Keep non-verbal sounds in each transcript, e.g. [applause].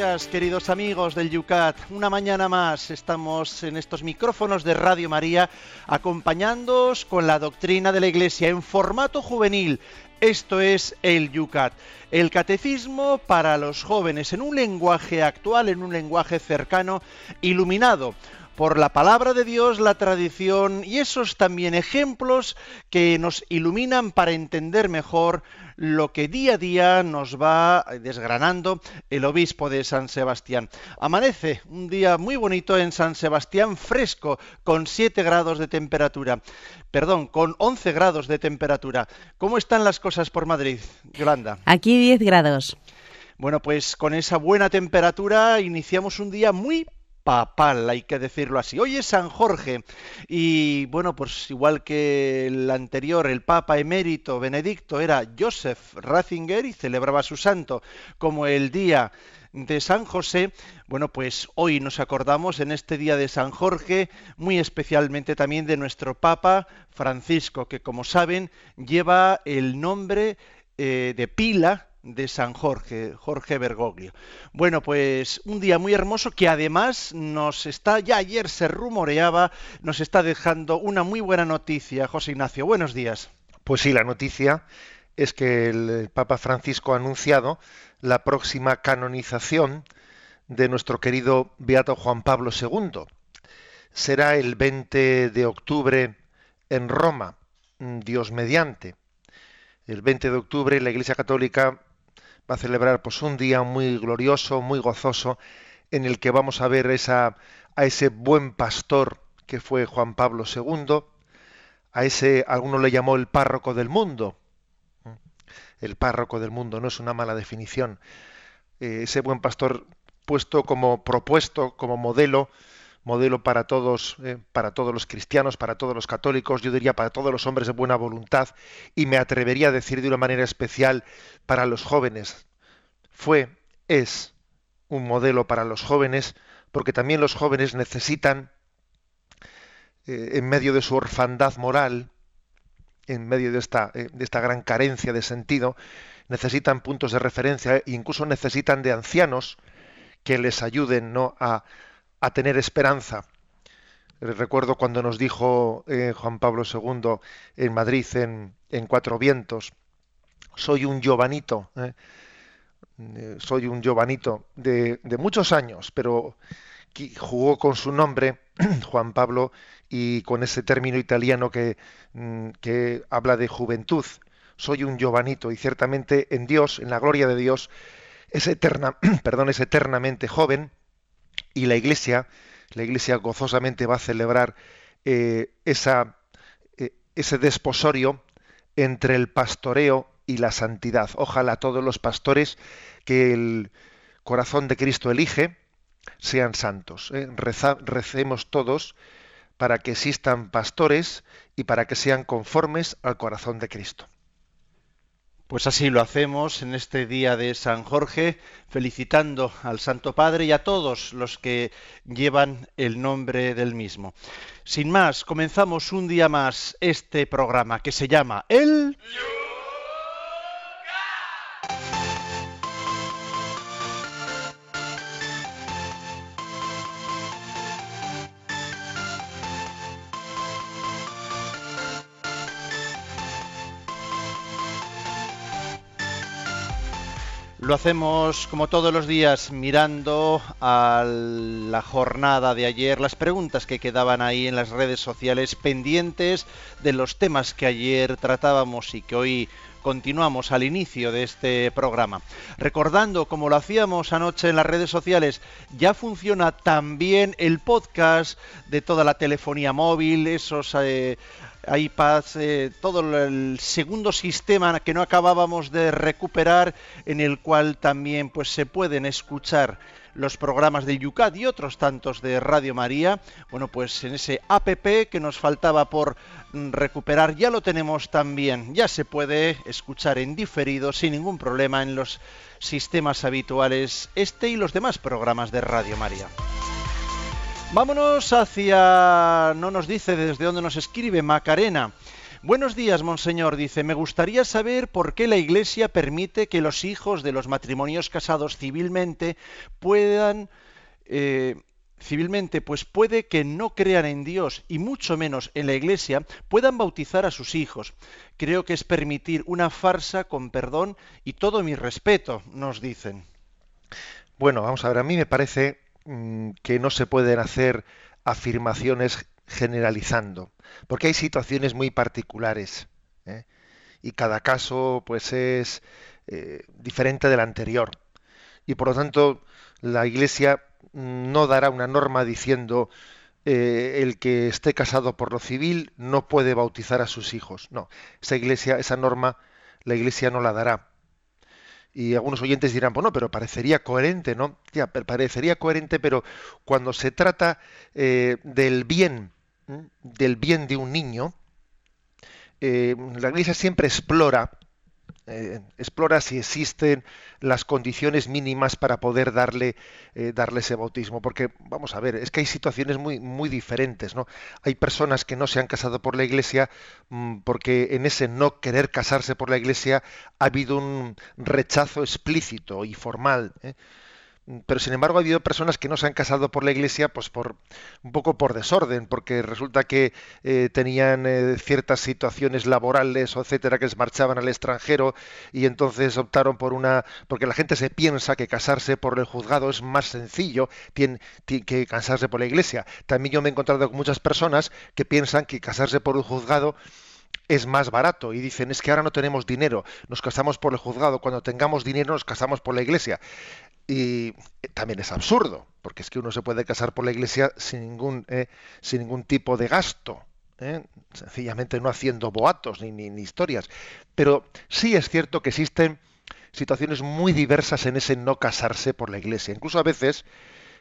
Días, queridos amigos del Yucat. Una mañana más estamos en estos micrófonos de Radio María acompañándoos con la doctrina de la Iglesia en formato juvenil. Esto es el Yucat, el catecismo para los jóvenes en un lenguaje actual, en un lenguaje cercano, iluminado por la palabra de Dios, la tradición y esos también ejemplos que nos iluminan para entender mejor lo que día a día nos va desgranando el obispo de San Sebastián. Amanece un día muy bonito en San Sebastián, fresco, con 7 grados de temperatura. Perdón, con 11 grados de temperatura. ¿Cómo están las cosas por Madrid, Yolanda? Aquí 10 grados. Bueno, pues con esa buena temperatura iniciamos un día muy papal, hay que decirlo así. Hoy es San Jorge y bueno, pues igual que el anterior, el Papa emérito Benedicto era Joseph Ratzinger y celebraba su santo como el día de San José, bueno, pues hoy nos acordamos en este día de San Jorge, muy especialmente también de nuestro Papa Francisco, que como saben lleva el nombre eh, de pila de San Jorge, Jorge Bergoglio. Bueno, pues un día muy hermoso que además nos está, ya ayer se rumoreaba, nos está dejando una muy buena noticia. José Ignacio, buenos días. Pues sí, la noticia es que el Papa Francisco ha anunciado la próxima canonización de nuestro querido Beato Juan Pablo II. Será el 20 de octubre en Roma, Dios mediante. El 20 de octubre la Iglesia Católica va a celebrar pues un día muy glorioso, muy gozoso, en el que vamos a ver esa, a ese buen pastor que fue Juan Pablo II, a ese, alguno le llamó el párroco del mundo. El párroco del mundo no es una mala definición. Eh, ese buen pastor puesto como propuesto, como modelo, modelo para todos, eh, para todos los cristianos, para todos los católicos, yo diría para todos los hombres de buena voluntad, y me atrevería a decir de una manera especial para los jóvenes. Fue, es un modelo para los jóvenes, porque también los jóvenes necesitan, eh, en medio de su orfandad moral, en medio de esta, eh, de esta gran carencia de sentido, necesitan puntos de referencia e incluso necesitan de ancianos que les ayuden ¿no? a, a tener esperanza. Recuerdo cuando nos dijo eh, Juan Pablo II en Madrid, en, Cuatro Vientos, soy un Giovanito, ¿eh? Eh, soy un Giovanito de, muchos años, pero jugó con su nombre, [clears throat] Juan Pablo, y con ese término italiano que, mm, que habla de juventud. Soy un Giovanito, y ciertamente en Dios, en la gloria de Dios, es, eterna, [clears throat] perdón, es eternamente joven, y la Iglesia, la Iglesia gozosamente va a celebrar eh, eh, ese desposorio entre el pastoreo y la santidad. Ojalá todos los pastores que el corazón de Cristo elige sean santos. ¿eh? Recemos todos para que existan pastores y para que sean conformes al corazón de Cristo. Pues así lo hacemos en este día de San Jorge, felicitando al Santo Padre y a todos los que llevan el nombre del mismo. Sin más, comenzamos un día más este programa que se llama El... Lo hacemos como todos los días mirando a la jornada de ayer, las preguntas que quedaban ahí en las redes sociales pendientes de los temas que ayer tratábamos y que hoy continuamos al inicio de este programa. Recordando, como lo hacíamos anoche en las redes sociales, ya funciona también el podcast de toda la telefonía móvil, esos... Eh, iPads, eh, todo el segundo sistema que no acabábamos de recuperar, en el cual también pues se pueden escuchar los programas del Yucat y otros tantos de Radio María, bueno, pues en ese APP que nos faltaba por mm, recuperar ya lo tenemos también. Ya se puede escuchar en diferido sin ningún problema en los sistemas habituales este y los demás programas de Radio María. Vámonos hacia, no nos dice desde dónde nos escribe, Macarena. Buenos días, monseñor. Dice, me gustaría saber por qué la Iglesia permite que los hijos de los matrimonios casados civilmente puedan... Eh, civilmente, pues puede que no crean en Dios y mucho menos en la Iglesia, puedan bautizar a sus hijos. Creo que es permitir una farsa con perdón y todo mi respeto, nos dicen. Bueno, vamos a ver, a mí me parece mm, que no se pueden hacer afirmaciones generalizando, porque hay situaciones muy particulares ¿eh? y cada caso pues es eh, diferente del anterior y por lo tanto la Iglesia no dará una norma diciendo eh, el que esté casado por lo civil no puede bautizar a sus hijos. No, esa Iglesia, esa norma, la Iglesia no la dará. Y algunos oyentes dirán, bueno, pero parecería coherente, ¿no? Ya, parecería coherente, pero cuando se trata del bien del bien de un niño, eh, la Iglesia siempre explora, eh, explora si existen las condiciones mínimas para poder darle, eh, darle ese bautismo. Porque, vamos a ver, es que hay situaciones muy, muy diferentes, ¿no? Hay personas que no se han casado por la Iglesia mm, porque en ese no querer casarse por la Iglesia ha habido un rechazo explícito y formal pero sin embargo ha habido personas que no se han casado por la iglesia pues por un poco por desorden porque resulta que eh, tenían eh, ciertas situaciones laborales etcétera que les marchaban al extranjero y entonces optaron por una porque la gente se piensa que casarse por el juzgado es más sencillo tiene, que casarse por la iglesia también yo me he encontrado con muchas personas que piensan que casarse por un juzgado es más barato y dicen es que ahora no tenemos dinero, nos casamos por el juzgado, cuando tengamos dinero nos casamos por la iglesia. Y también es absurdo, porque es que uno se puede casar por la iglesia sin ningún, eh, sin ningún tipo de gasto, eh, sencillamente no haciendo boatos ni, ni, historias. Pero sí es cierto que existen situaciones muy diversas en ese no casarse por la iglesia. Incluso a veces,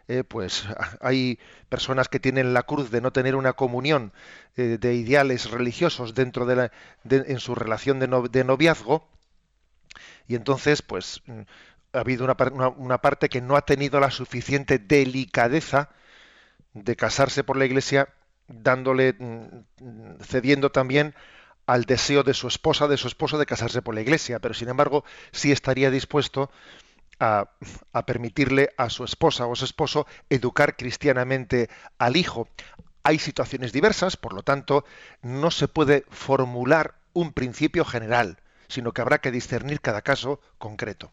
eh, pues hay personas que tienen la cruz de no tener una comunión de ideales religiosos dentro de la, en su relación de, de noviazgo y entonces pues ha habido una, parte que no ha tenido la suficiente delicadeza de casarse por la iglesia, dándole, mm, cediendo también al deseo de su esposa, de su esposo, de casarse por la iglesia, pero sin embargo sí estaría dispuesto a, a, permitirle a su esposa o su esposo educar cristianamente al hijo. Hay situaciones diversas, por lo tanto, no se puede formular un principio general, sino que habrá que discernir cada caso concreto.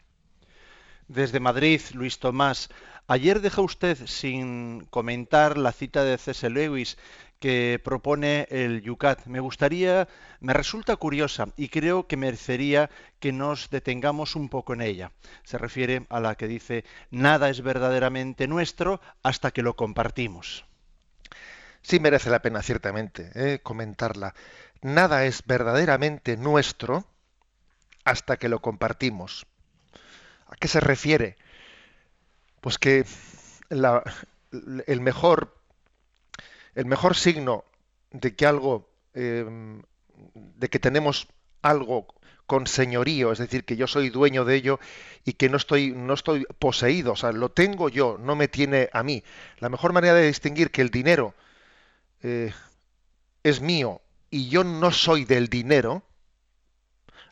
Desde Madrid, Luis Tomás. Ayer dejó usted sin comentar la cita de C.S. Lewis que propone el Yucat. Me gustaría, me resulta curiosa y creo que merecería que nos detengamos un poco en ella. Se refiere a la que dice, nada es verdaderamente nuestro hasta que lo compartimos. Sí merece la pena, ciertamente, eh, comentarla. Nada es verdaderamente nuestro hasta que lo compartimos. ¿A qué se refiere? Pues que el, mejor, el mejor signo de que algo, em, de que tenemos algo con señorío, es decir, que yo soy dueño de ello y que no estoy, no estoy poseído, o sea, lo tengo yo, no me tiene a mí. La mejor manera de distinguir que el dinero eh, es mío y yo no soy del dinero,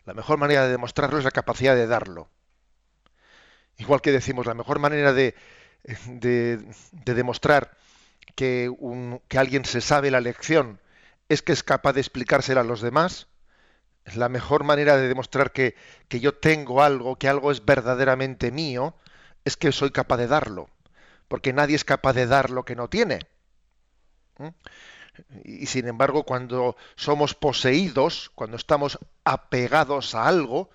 la mejor manera de demostrarlo es la capacidad de darlo. Igual que decimos, la mejor manera de, demostrar que, que alguien se sabe la lección es que es capaz de explicársela a los demás, la mejor manera de demostrar que, que, yo tengo algo, que algo es verdaderamente mío, es que soy capaz de darlo. Porque nadie es capaz de dar lo que no tiene. ¿Mm? Y sin embargo, cuando somos poseídos, cuando estamos apegados a algo,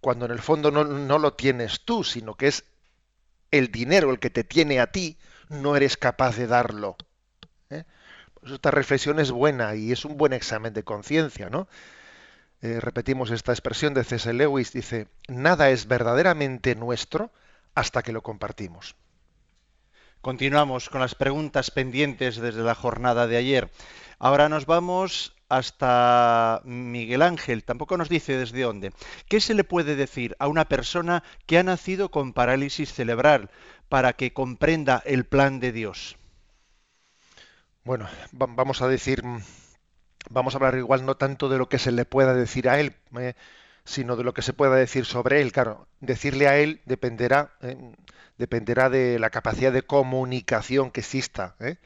cuando en el fondo no, lo tienes tú, sino que es el dinero el que te tiene a ti, no eres capaz de darlo. ¿eh? Pues esta reflexión es buena y es un buen examen de conciencia, ¿no? Eh, repetimos esta expresión de C.S. Lewis, dice, nada es verdaderamente nuestro hasta que lo compartimos. Continuamos con las preguntas pendientes desde la jornada de ayer. Ahora nos vamos hasta Miguel Ángel, tampoco nos dice desde dónde. ¿Qué se le puede decir a una persona que ha nacido con parálisis cerebral para que comprenda el plan de Dios? Bueno, vamos a decir, vamos a hablar igual no tanto de lo que se le pueda decir a él, eh, sino de lo que se pueda decir sobre él. Claro, decirle a él dependerá, eh, dependerá de la capacidad de comunicación que exista. ¿eh?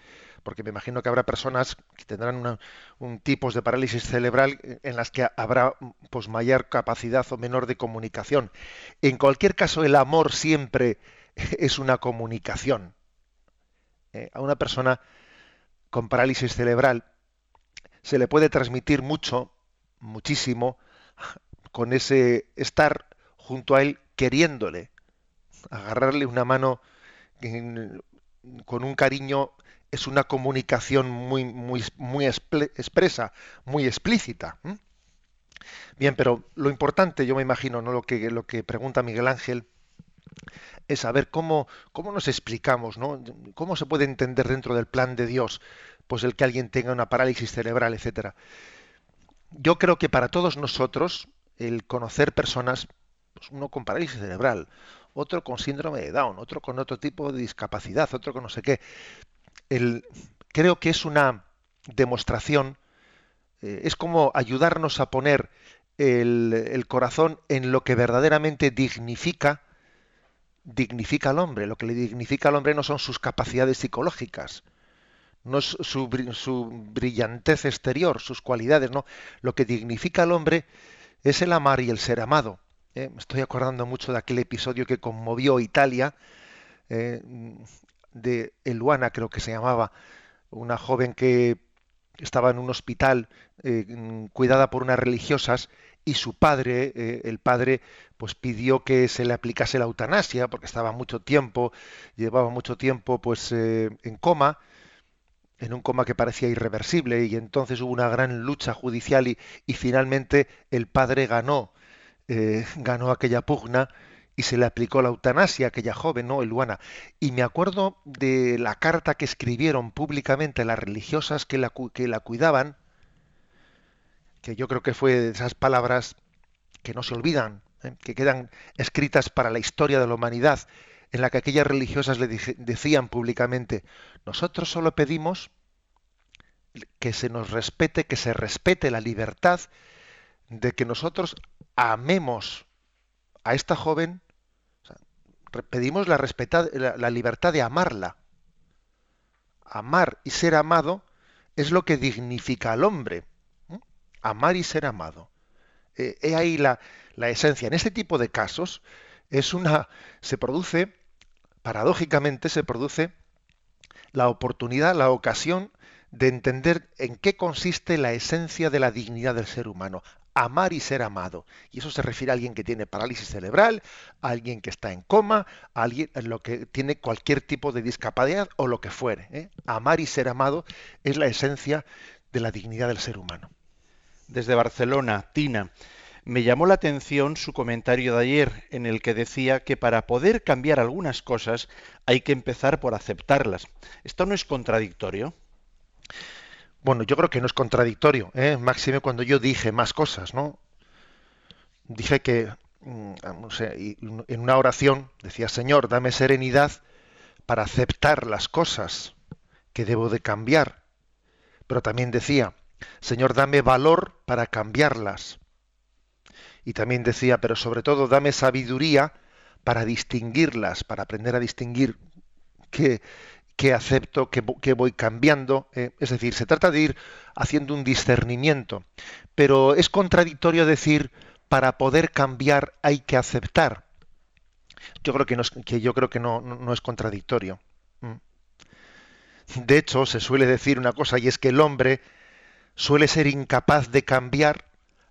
Porque me imagino que habrá personas que tendrán un tipos de parálisis cerebral en las que habrá pues mayor capacidad o menor de comunicación. En cualquier caso, el amor siempre [laughs] es una comunicación. Eh, a una persona con parálisis cerebral se le puede transmitir mucho, muchísimo, con ese estar junto a él queriéndole, agarrarle una mano con un cariño es una comunicación muy, muy, muy expresa, muy explícita. Bien, pero lo importante, yo me imagino, ¿no? lo, que, lo que pregunta Miguel Ángel, es saber cómo, cómo nos explicamos, ¿no? cómo se puede entender dentro del plan de Dios, pues el que alguien tenga una parálisis cerebral, etcétera. Yo creo que para todos nosotros, el conocer personas, pues uno con parálisis cerebral, otro con síndrome de Down, otro con otro tipo de discapacidad, otro con no sé qué, creo que es una demostración, eh, es como ayudarnos a poner el, corazón en lo que verdaderamente dignifica, dignifica al hombre. Lo que le dignifica al hombre no son sus capacidades psicológicas, no es su, brillantez exterior, sus cualidades, no. Lo que dignifica al hombre es el amar y el ser amado. Eh, me estoy acordando mucho de aquel episodio que conmovió Italia, eh, de Eluana, creo que se llamaba, una joven que estaba en un hospital eh, cuidada por unas religiosas y su padre, eh, el padre, pues pidió que se le aplicase la eutanasia porque estaba mucho tiempo, llevaba mucho tiempo pues eh, en coma, en un coma que parecía irreversible y entonces hubo una gran lucha judicial y, y finalmente el padre ganó, [laughs] ganó aquella pugna y se le aplicó la eutanasia a aquella joven, ¿no? Eluana. Y me acuerdo de la carta que escribieron públicamente las religiosas que la, que la cuidaban, que yo creo que fue de esas palabras que no se olvidan, ¿eh? que quedan escritas para la historia de la humanidad, en la que aquellas religiosas le decían públicamente, nosotros solo pedimos que se nos respete, que se respete la libertad de que nosotros amemos a esta joven pedimos la, la, libertad de amarla. Amar y ser amado es lo que dignifica al hombre. Amar y ser amado. Eh, he ahí la, la esencia. En este tipo de casos es una. se produce, paradójicamente, se produce la oportunidad, la ocasión de entender en qué consiste la esencia de la dignidad del ser humano amar y ser amado. Y eso se refiere a alguien que tiene parálisis cerebral, a alguien que está en coma, a alguien lo que tiene cualquier tipo de discapacidad o lo que fuere. ¿eh? Amar y ser amado es la esencia de la dignidad del ser humano. Desde Barcelona, Tina. Me llamó la atención su comentario de ayer en el que decía que para poder cambiar algunas cosas hay que empezar por aceptarlas. ¿Esto no es contradictorio? Bueno, yo creo que no es contradictorio, ¿eh? máxime cuando yo dije más cosas, ¿no? Dije que, mm, en una oración decía, Señor, dame serenidad para aceptar las cosas que debo de cambiar. Pero también decía, Señor, dame valor para cambiarlas. Y también decía, pero sobre todo dame sabiduría para distinguirlas, para aprender a distinguir qué, que acepto, que, voy cambiando. Eh, es decir, se trata de ir haciendo un discernimiento. Pero es contradictorio decir, para poder cambiar hay que aceptar. Yo creo que no es, que yo creo que no, no es contradictorio. Mm. De hecho, se suele decir una cosa y es que el hombre suele ser incapaz de cambiar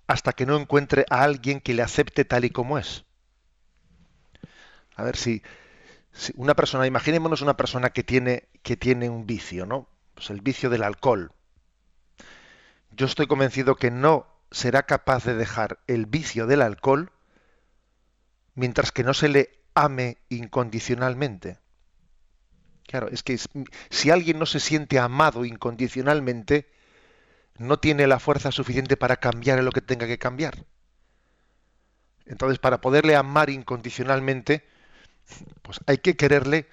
hasta que no encuentre a alguien que le acepte tal y como es. A ver si, una persona, imaginémonos una persona que tiene, que tiene un vicio, ¿no? Pues el vicio del alcohol. Yo estoy convencido que no será capaz de dejar el vicio del alcohol mientras que no se le ame incondicionalmente. Claro, es que si alguien no se siente amado incondicionalmente, no tiene la fuerza suficiente para cambiar lo que tenga que cambiar. Entonces, para poderle amar incondicionalmente, pues hay que quererle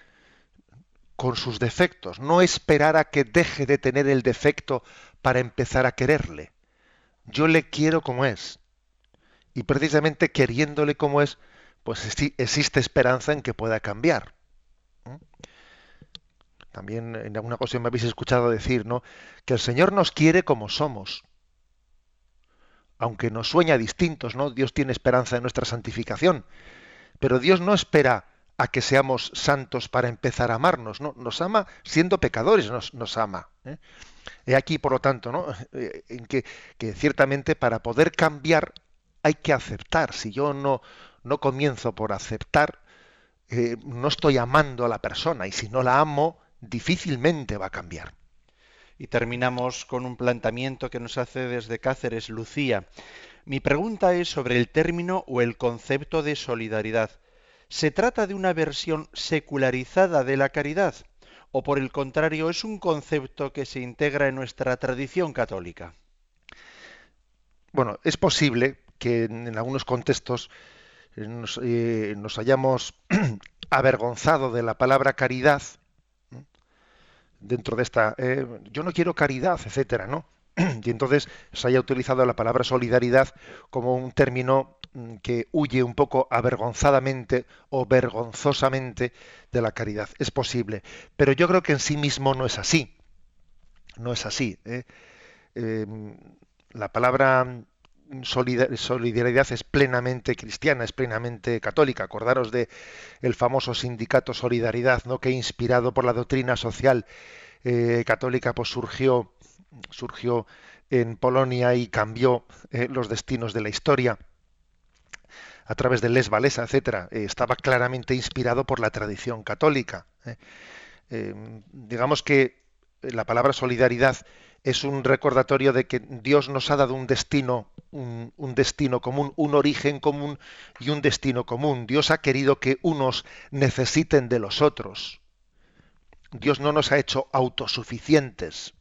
con sus defectos, no esperar a que deje de tener el defecto para empezar a quererle. Yo le quiero como es. Y precisamente queriéndole como es, pues existe esperanza en que pueda cambiar. También en alguna ocasión me habéis escuchado decir, ¿no? Que el Señor nos quiere como somos. Aunque nos sueña distintos, ¿no? Dios tiene esperanza en nuestra santificación. Pero Dios no espera a que seamos santos para empezar a amarnos, ¿no? Nos ama siendo pecadores, nos, nos ama. ¿eh? He aquí, por lo tanto, ¿no? [laughs] Eh, en que, que, ciertamente para poder cambiar hay que aceptar. Si yo no, no comienzo por aceptar, eh, no estoy amando a la persona y si no la amo, difícilmente va a cambiar. Y terminamos con un planteamiento que nos hace desde Cáceres Lucía. Mi pregunta es sobre el término o el concepto de solidaridad. ¿Se trata de una versión secularizada de la caridad? ¿O por el contrario es un concepto que se integra en nuestra tradición católica? Bueno, es posible que en, algunos contextos eh, nos, eh, nos hayamos [clears throat] avergonzado de la palabra caridad dentro de esta, eh, yo no quiero caridad, etcétera, ¿no? [clears throat] Y entonces se haya utilizado la palabra solidaridad como un término mm, que huye un poco avergonzadamente o vergonzosamente de la caridad. Es posible, pero yo creo que en sí mismo no es así. No es así. ¿eh? Em, la palabra solidaridad es plenamente cristiana, es plenamente católica. Acordaros de el famoso sindicato Solidaridad, ¿no? que inspirado por la doctrina social eh, católica, pues surgió, surgió en Polonia y cambió eh, los destinos de la historia a través de Les Valesa, etcétera. Eh, estaba claramente inspirado por la tradición católica. digamos que la palabra solidaridad es un recordatorio de que Dios nos ha dado un destino, un, destino común, un origen común y un destino común. Dios ha querido que unos necesiten de los otros. Dios no nos ha hecho autosuficientes.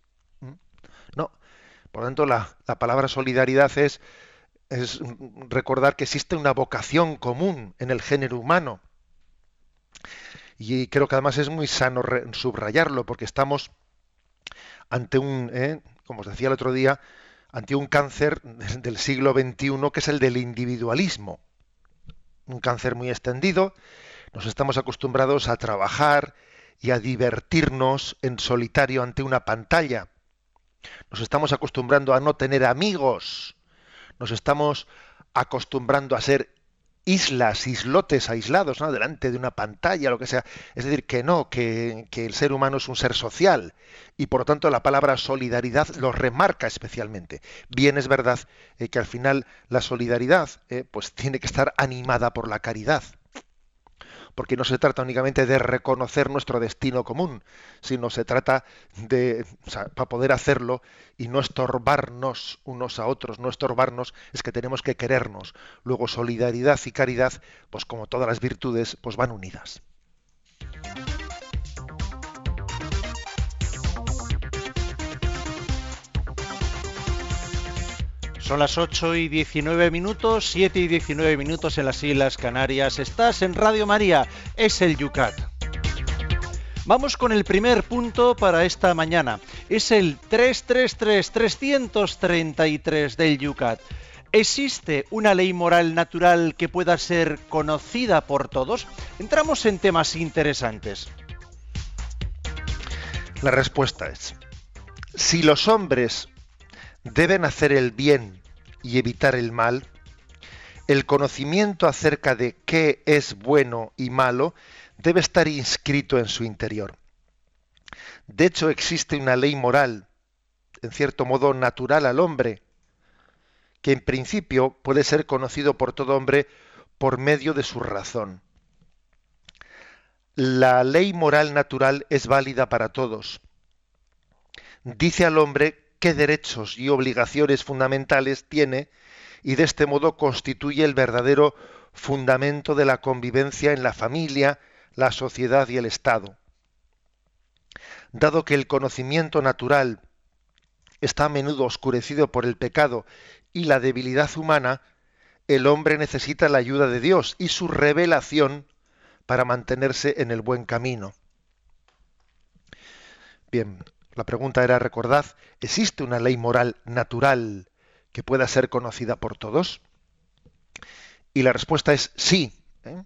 Por lo tanto, la, la palabra solidaridad es, es recordar que existe una vocación común en el género humano. Y creo que además es muy sano subrayarlo porque estamos ante un, eh, como os decía el otro día, ante un cáncer [laughs] del siglo XXI que es el del individualismo. Un cáncer muy extendido. Nos estamos acostumbrados a trabajar y a divertirnos en solitario ante una pantalla. Nos estamos acostumbrando a no tener amigos. Nos estamos acostumbrando a ser islas, islotes aislados, ¿no? delante de una pantalla, lo que sea. Es decir, que no, que, el ser humano es un ser social y por lo tanto la palabra solidaridad lo remarca especialmente. Bien es verdad eh, que al final la solidaridad eh, pues tiene que estar animada por la caridad porque no se trata únicamente de reconocer nuestro destino común, sino se trata de, para poder hacerlo y no estorbarnos unos a otros, no estorbarnos, es que tenemos que querernos. Luego solidaridad y caridad, pues como todas las virtudes, pues van unidas. Son las 8 y 19 minutos, 7 y 19 minutos en las Islas Canarias. Estás en Radio María, es el Yucat. Vamos con el primer punto para esta mañana. Es el 333-333 del Yucat. ¿Existe una ley moral natural que pueda ser conocida por todos? Entramos en temas interesantes. La respuesta es, si los hombres deben hacer el bien y evitar el mal, el conocimiento acerca de qué es bueno y malo debe estar inscrito en su interior. De hecho, existe una ley moral, en cierto modo natural al hombre, que en principio puede ser conocido por todo hombre por medio de su razón. La ley moral natural es válida para todos. Dice al hombre qué derechos y obligaciones fundamentales tiene y de este modo constituye el verdadero fundamento de la convivencia en la familia, la sociedad y el Estado. Dado que el conocimiento natural está a menudo oscurecido por el pecado y la debilidad humana, el hombre necesita la ayuda de Dios y su revelación para mantenerse en el buen camino. Bien, la pregunta era, recordad, ¿existe una ley moral natural que pueda ser conocida por todos? Y la respuesta es sí. ¿eh?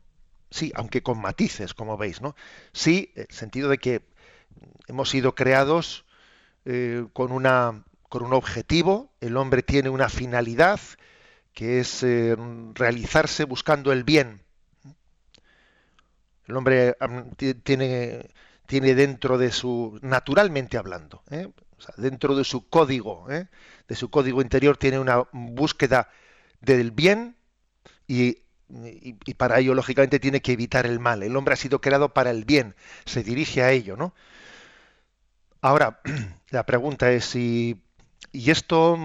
Sí, aunque con matices, como veis, ¿no? Sí, en el sentido de que hemos sido creados eh, con, una, con un objetivo, el hombre tiene una finalidad, que es eh, realizarse buscando el bien. El hombre tiene, tiene dentro de su, naturalmente hablando, ¿eh? dentro de su código, de su código interior, tiene una búsqueda del bien y y, para ello lógicamente tiene que evitar el mal. El hombre ha sido creado para el bien, se dirige a ello, ¿no? Ahora, [clears throat] la pregunta es si y esto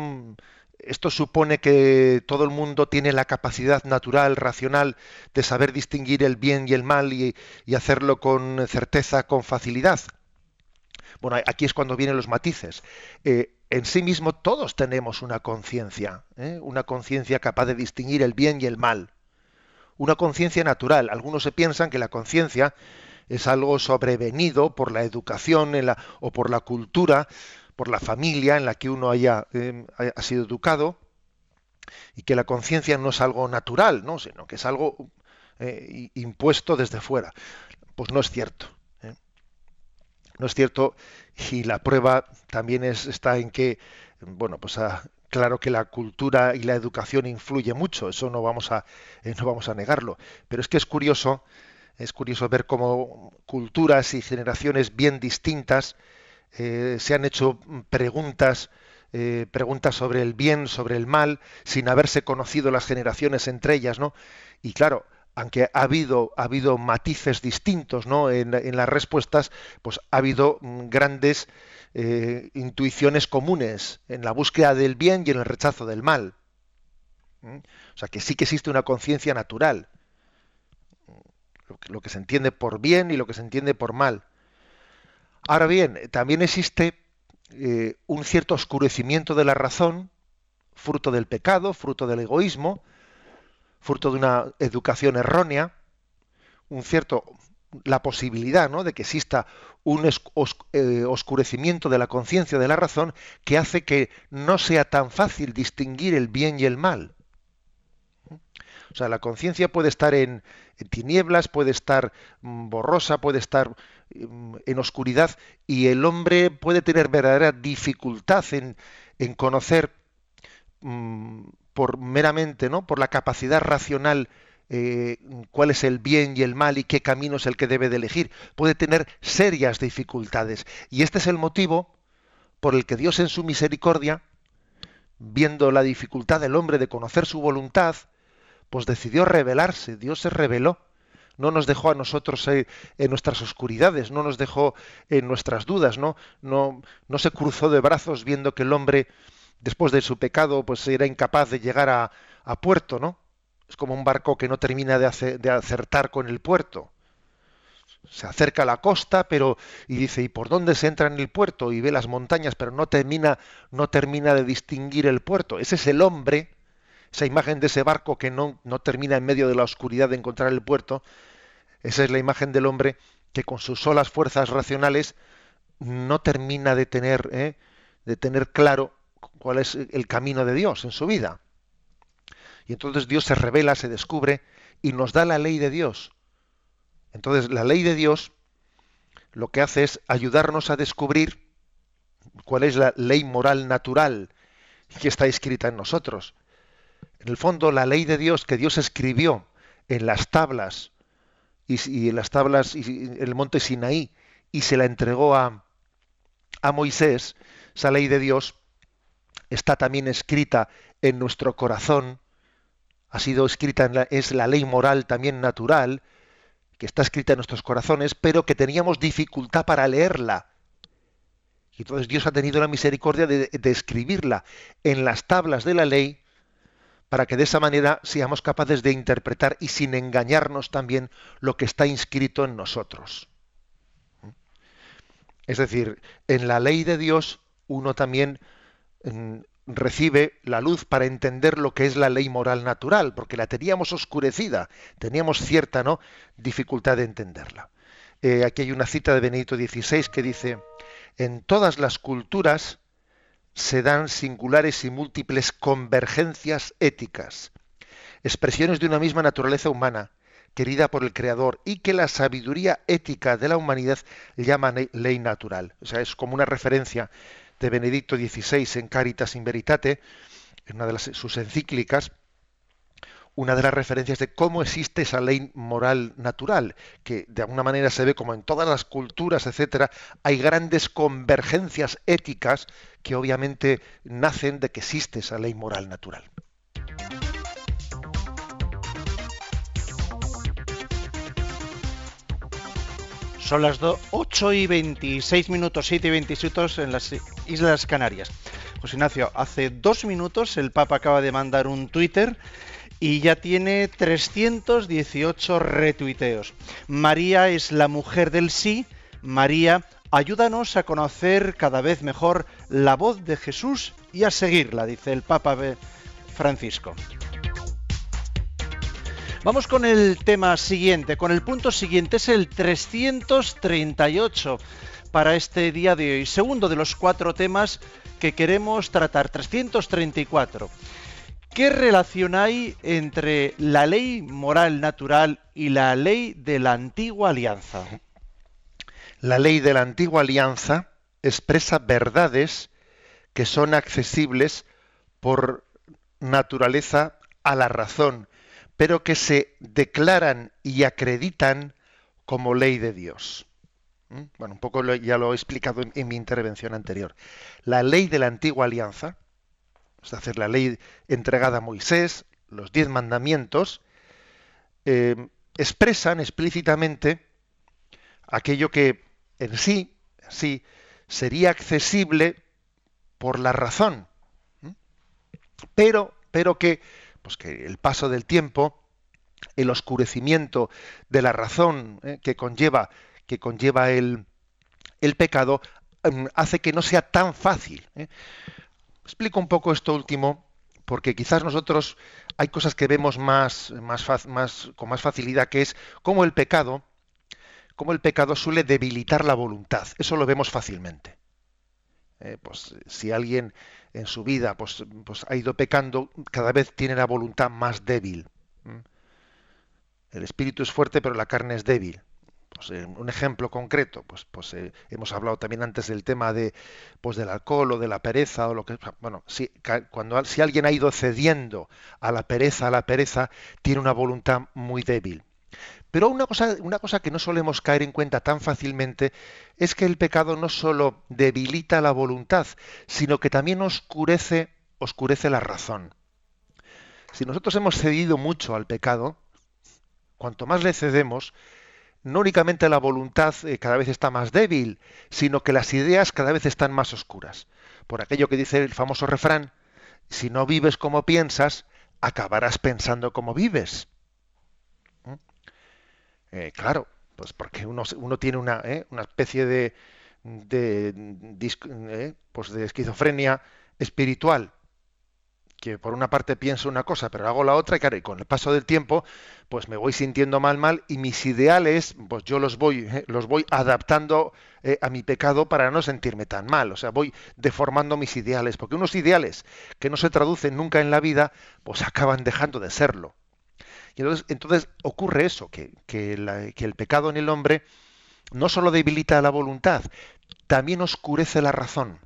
esto supone que todo el mundo tiene la capacidad natural, racional, de saber distinguir el bien y el mal y, hacerlo con certeza, con facilidad. Bueno, aquí es cuando vienen los matices. Eh, en sí mismo todos tenemos una conciencia, ¿eh? una conciencia capaz de distinguir el bien y el mal una conciencia natural. Algunos se piensan que la conciencia es algo sobrevenido por la educación o por la cultura, por la familia en la que uno haya eh, ha sido educado, y que la conciencia no es algo natural, ¿no? sino que es algo eh, impuesto desde fuera. Pues no es cierto. ¿eh? No es cierto, y la prueba también es, está en que, bueno, pues a, Claro que la cultura y la educación influye mucho, eso no vamos a, eh, no vamos a negarlo. Pero es que es curioso, es curioso ver cómo culturas y generaciones bien distintas eh, se han hecho preguntas, eh, preguntas sobre el bien, sobre el mal, sin haberse conocido las generaciones entre ellas, ¿no? Y claro, aunque ha habido, ha habido matices distintos ¿no? en, en las respuestas, pues ha habido mm, grandes eh, intuiciones comunes en la búsqueda del bien y en el rechazo del mal. ¿Mm? O sea que sí que existe una conciencia natural, lo que, se entiende por bien y lo que se entiende por mal. Ahora bien, también existe eh, un cierto oscurecimiento de la razón, fruto del pecado, fruto del egoísmo, fruto de una educación errónea, un cierto la posibilidad ¿no? de que exista un eh, oscurecimiento de la conciencia de la razón que hace que no sea tan fácil distinguir el bien y el mal. O sea, la conciencia puede estar en, tinieblas, puede estar mm, borrosa, puede estar en oscuridad y el hombre puede tener verdadera dificultad en, en conocer mm, por meramente, ¿no? por la capacidad racional eh, cuál es el bien y el mal y qué camino es el que debe de elegir. Puede tener serias dificultades. Y este es el motivo por el que Dios en su misericordia, viendo la dificultad del hombre de conocer su voluntad, pues decidió revelarse. Dios se reveló. No nos dejó a nosotros en nuestras oscuridades, no nos dejó en nuestras dudas, ¿no? No, no se cruzó de brazos viendo que el hombre, después de su pecado, pues era incapaz de llegar a, puerto, ¿no? Es como un barco que no termina de, acertar con el puerto. Se acerca a la costa, pero y dice, ¿y por dónde se entra en el puerto? Y ve las montañas, pero no termina, no termina de distinguir el puerto. Ese es el hombre, esa imagen de ese barco que no, no termina en medio de la oscuridad de encontrar el puerto. Esa es la imagen del hombre que con sus solas fuerzas racionales no termina de tener, ¿eh? de tener claro cuál es el camino de Dios en su vida. Y entonces Dios se revela, se descubre y nos da la ley de Dios. Entonces la ley de Dios lo que hace es ayudarnos a descubrir cuál es la ley moral natural que está escrita en nosotros. En el fondo, la ley de Dios que Dios escribió en las tablas y, en las tablas y en el monte Sinaí y se la entregó a, a Moisés, esa ley de Dios está también escrita en nuestro corazón ha sido escrita, en la, es la ley moral también natural, que está escrita en nuestros corazones, pero que teníamos dificultad para leerla. Y entonces Dios ha tenido la misericordia de, de escribirla en las tablas de la ley, para que de esa manera seamos capaces de interpretar y sin engañarnos también lo que está inscrito en nosotros. Es decir, en la ley de Dios uno también mm, recibe la luz para entender lo que es la ley moral natural, porque la teníamos oscurecida, teníamos cierta ¿no? dificultad de entenderla. Eh, aquí hay una cita de Benedicto XVI que dice, en todas las culturas se dan singulares y múltiples convergencias éticas, expresiones de una misma naturaleza humana, querida por el Creador, y que la sabiduría ética de la humanidad llama ley natural. O sea, es como una referencia de Benedicto XVI en Caritas in Veritate, en una de sus encíclicas, una de las referencias de cómo existe esa ley moral natural, que de alguna manera se ve como en todas las culturas, etcétera, hay grandes convergencias éticas que obviamente nacen de que existe esa ley moral natural. Son las 8 y 26 minutos, 7 y 27 en las Islas Canarias. José Ignacio, hace dos minutos el Papa acaba de mandar un Twitter y ya tiene 318 retuiteos. María es la mujer del sí. María, ayúdanos a conocer cada vez mejor la voz de Jesús y a seguirla, dice el Papa Francisco. Vamos con el tema siguiente, con el punto siguiente, es el 338 para este día de hoy, segundo de los cuatro temas que queremos tratar, 334. ¿Qué relación hay entre la ley moral natural y la ley de la antigua alianza? La ley de la antigua alianza expresa verdades que son accesibles por naturaleza a la razón pero que se declaran y acreditan como ley de Dios. ¿Mm? Bueno, un poco ya lo he explicado en, mi intervención anterior. La ley de la antigua alianza, es decir, la ley entregada a Moisés, los diez mandamientos, eh, expresan explícitamente aquello que en sí, sí sería accesible por la razón, pero, pero que pues que el paso del tiempo, el oscurecimiento de la razón eh, que conlleva, que conlleva el, el pecado, em, hace que no sea tan fácil. ¿eh? Explico un poco esto último, porque quizás nosotros hay cosas que vemos más, con más facilidad, que es cómo el pecado, cómo el pecado suele debilitar la voluntad. Eso lo vemos fácilmente. Eh, pues si alguien en su vida pues, pues, ha ido pecando, cada vez tiene la voluntad más débil. El espíritu es fuerte, pero la carne es débil. Pues, un ejemplo concreto, pues, pues eh, hemos hablado también antes del tema de, pues, del alcohol o de la pereza o lo que bueno, si, cuando si alguien ha ido cediendo a la pereza, a la pereza, tiene una voluntad muy débil. Pero una cosa, una cosa que no solemos caer en cuenta tan fácilmente es que el pecado no solo debilita la voluntad, sino que también oscurece, oscurece la razón. Si nosotros hemos cedido mucho al pecado, cuanto más le cedemos, no únicamente la voluntad eh, cada vez está más débil, sino que las ideas cada vez están más oscuras. Por aquello que dice el famoso refrán, si no vives como piensas, acabarás pensando como vives. Eh, claro, pues porque uno, tiene una, ¿eh? una especie de, de, pues de esquizofrenia espiritual que por una parte pienso una cosa pero hago la otra y claro, y con el paso del tiempo pues me voy sintiendo mal mal y mis ideales pues yo los voy los voy adaptando a mi pecado para no sentirme tan mal o sea voy deformando mis ideales porque unos ideales que no se traducen nunca en la vida pues acaban dejando de serlo y entonces, ocurre eso, que, el pecado en el hombre no solo debilita la voluntad, también oscurece la razón.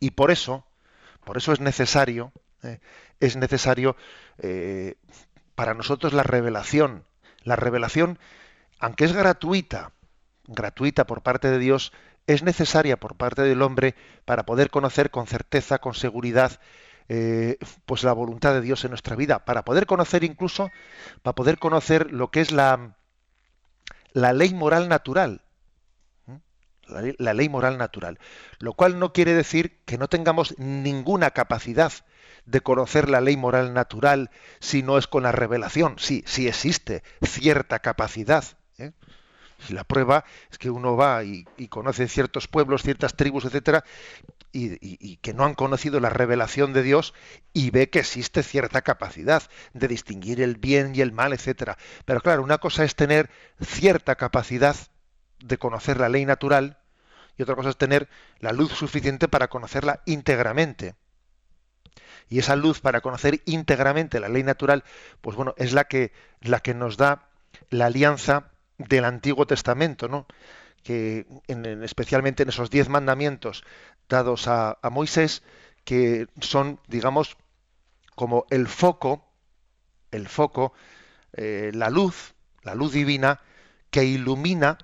Y por eso, por eso es necesario, eh, es necesario eh, para nosotros la revelación. La revelación, aunque es gratuita, gratuita por parte de Dios, es necesaria por parte del hombre para poder conocer con certeza, con seguridad, eh, pues la voluntad de Dios en nuestra vida, para poder conocer incluso, para poder conocer lo que es la, la ley moral natural. La ley, moral natural. Lo cual no quiere decir que no tengamos ninguna capacidad de conocer la ley moral natural si no es con la revelación. Sí, sí existe cierta capacidad. ¿eh? Y la prueba es que uno va y, conoce ciertos pueblos, ciertas tribus, etcétera, y, que no han conocido la revelación de Dios y ve que existe cierta capacidad de distinguir el bien y el mal, etcétera. Pero claro, una cosa es tener cierta capacidad de conocer la ley natural y otra cosa es tener la luz suficiente para conocerla íntegramente. Y esa luz para conocer íntegramente la ley natural, pues bueno, es la que, la que nos da la alianza del Antiguo Testamento, ¿no? que en, especialmente en esos diez mandamientos dados a, Moisés, que son, digamos, como el foco, el foco, eh, la luz, la luz divina, que ilumina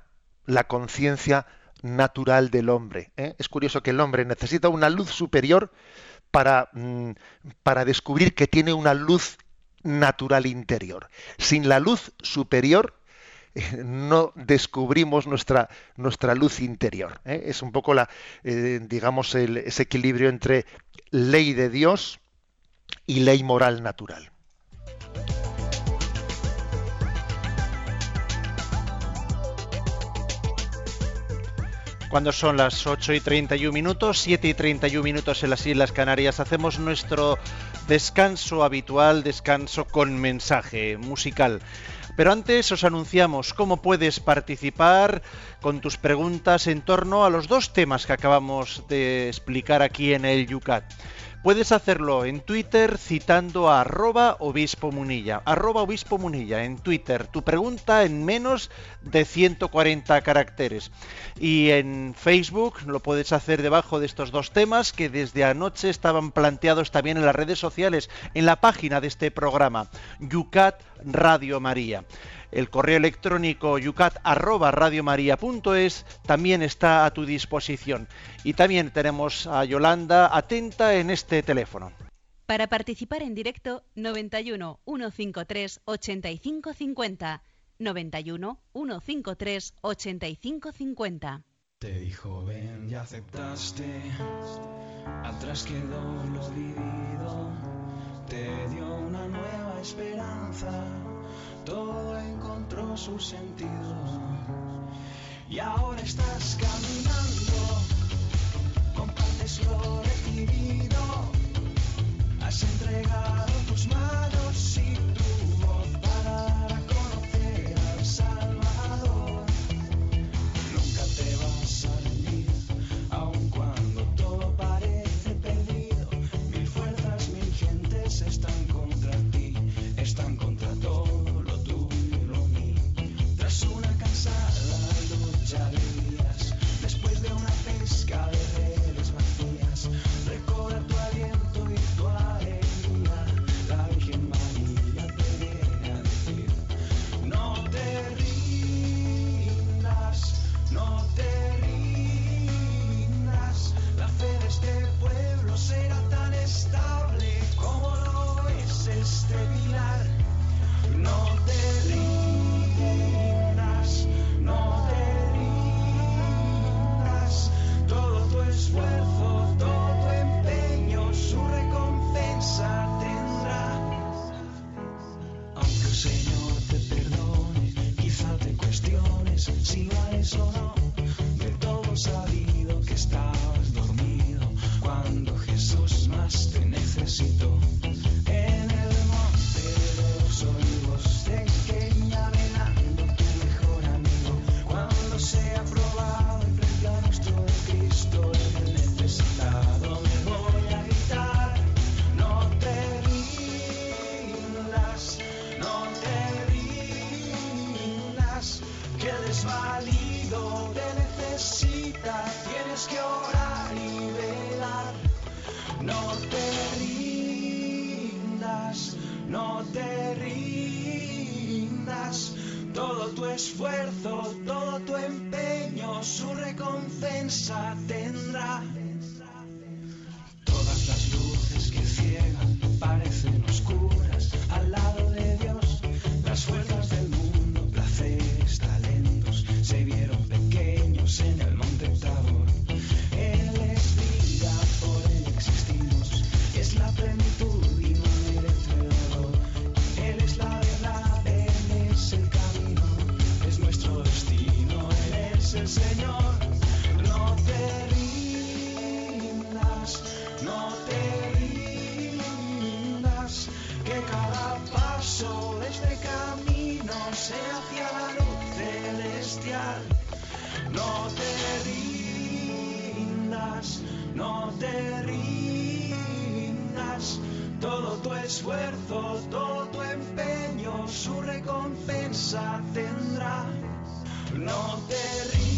la conciencia natural del hombre. ¿eh? Es curioso que el hombre necesita una luz superior para, mm, para descubrir que tiene una luz natural interior. Sin la luz superior eh, no descubrimos nuestra, nuestra luz interior. ¿eh? Es un poco la, digamos, ese equilibrio entre ley de Dios y ley moral natural. Cuando son las 8 y 31 minutos, 7 y 31 minutos en las Islas Canarias, hacemos nuestro descanso habitual, descanso con mensaje musical. Pero antes os anunciamos cómo puedes participar con tus preguntas en torno a los dos temas que acabamos de explicar aquí en el Yucat. Puedes hacerlo en Twitter citando a arroba obispo munilla. Arroba obispo munilla en Twitter. Tu pregunta en menos de 140 caracteres. Y en Facebook lo puedes hacer debajo de estos dos temas que desde anoche estaban planteados también en las redes sociales, en la página de este programa, Yucat Radio María. El correo electrónico yucat@radiomaria.es también está a tu disposición. Y también tenemos a Yolanda atenta en este teléfono. Para participar en directo 91 153 8550 91 153 8550. Te dijo ven y aceptaste, atrás quedó lo vivido, te dio una nueva esperanza todo encontró su sentido. Y ahora estás caminando, compartes lo recibido, has entregado tus manos happen, fool. Todo tu esfuerzo, todo tu empeño, su recompensa tendrá. No te rindas,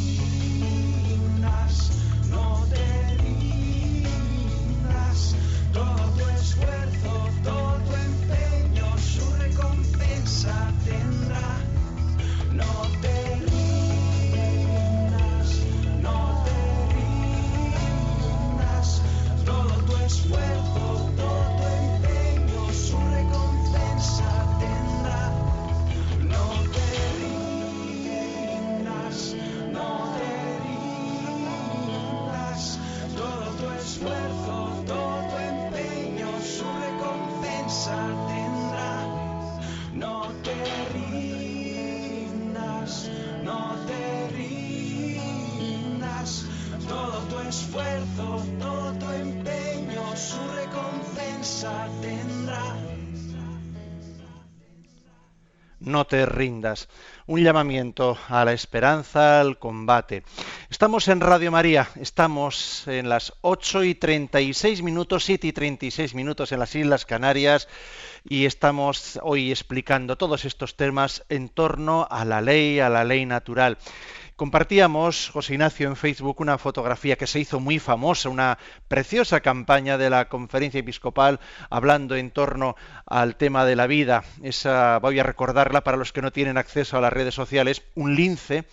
No te rindas. Un llamamiento a la esperanza, al combate. Estamos en Radio María, estamos en las 8 y 36 minutos, 7 y 36 minutos en las Islas Canarias y estamos hoy explicando todos estos temas en torno a la ley, a la ley natural. Compartíamos, José Ignacio, en Facebook una fotografía que se hizo muy famosa, una preciosa campaña de la conferencia episcopal hablando en torno al tema de la vida. Esa, voy a recordarla para los que no tienen acceso a las redes sociales, un lince,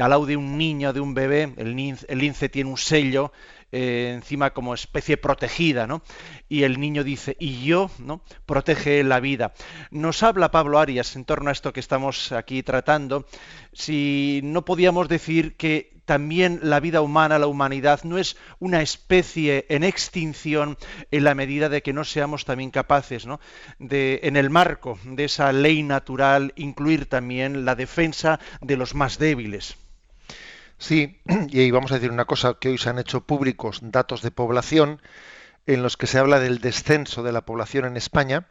al lado de un niño, de un bebé, el lince, el lince tiene un sello eh, encima como especie protegida, ¿no? Y el niño dice, y yo, ¿no? Protege la vida. Nos habla Pablo Arias en torno a esto que estamos aquí tratando, si no podíamos decir que también la vida humana, la humanidad, no es una especie en extinción en la medida de que no seamos también capaces, ¿no? de, en el marco de esa ley natural, incluir también la defensa de los más débiles. Sí, [clears throat] y vamos a decir una cosa, que hoy se han hecho públicos datos de población en los que se habla del descenso de la población en España,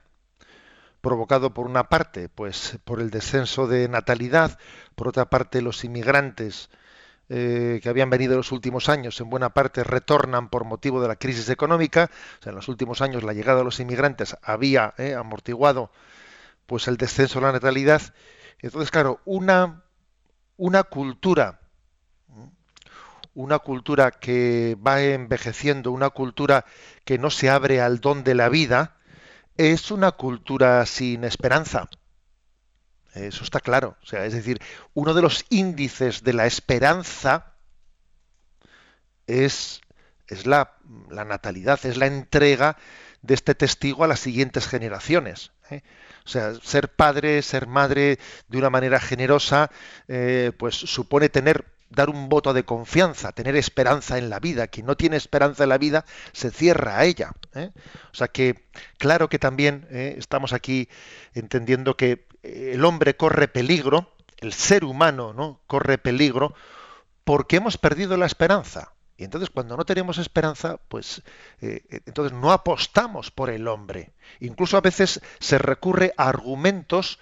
provocado por una parte, pues por el descenso de natalidad, por otra parte los inmigrantes eh, que habían venido en los últimos años, en buena parte retornan por motivo de la crisis económica. O sea, en los últimos años la llegada de los inmigrantes había eh, amortiguado pues el descenso de la natalidad. Entonces, claro, una, una cultura una cultura que va envejeciendo, una cultura que no se abre al don de la vida, es una cultura sin esperanza. Eso está claro. O sea, es decir, uno de los índices de la esperanza es, es la, la, natalidad, es la entrega de este testigo a las siguientes generaciones. ¿eh? O sea, ser padre, ser madre de una manera generosa, eh, pues supone tener dar un voto de confianza, tener esperanza en la vida. Quien no tiene esperanza en la vida se cierra a ella. ¿eh? O sea que, claro que también ¿eh? estamos aquí entendiendo que eh, el hombre corre peligro, el ser humano ¿no? corre peligro porque hemos perdido la esperanza. Y entonces cuando no tenemos esperanza, pues entonces no apostamos por el hombre. Incluso a veces se recurre a argumentos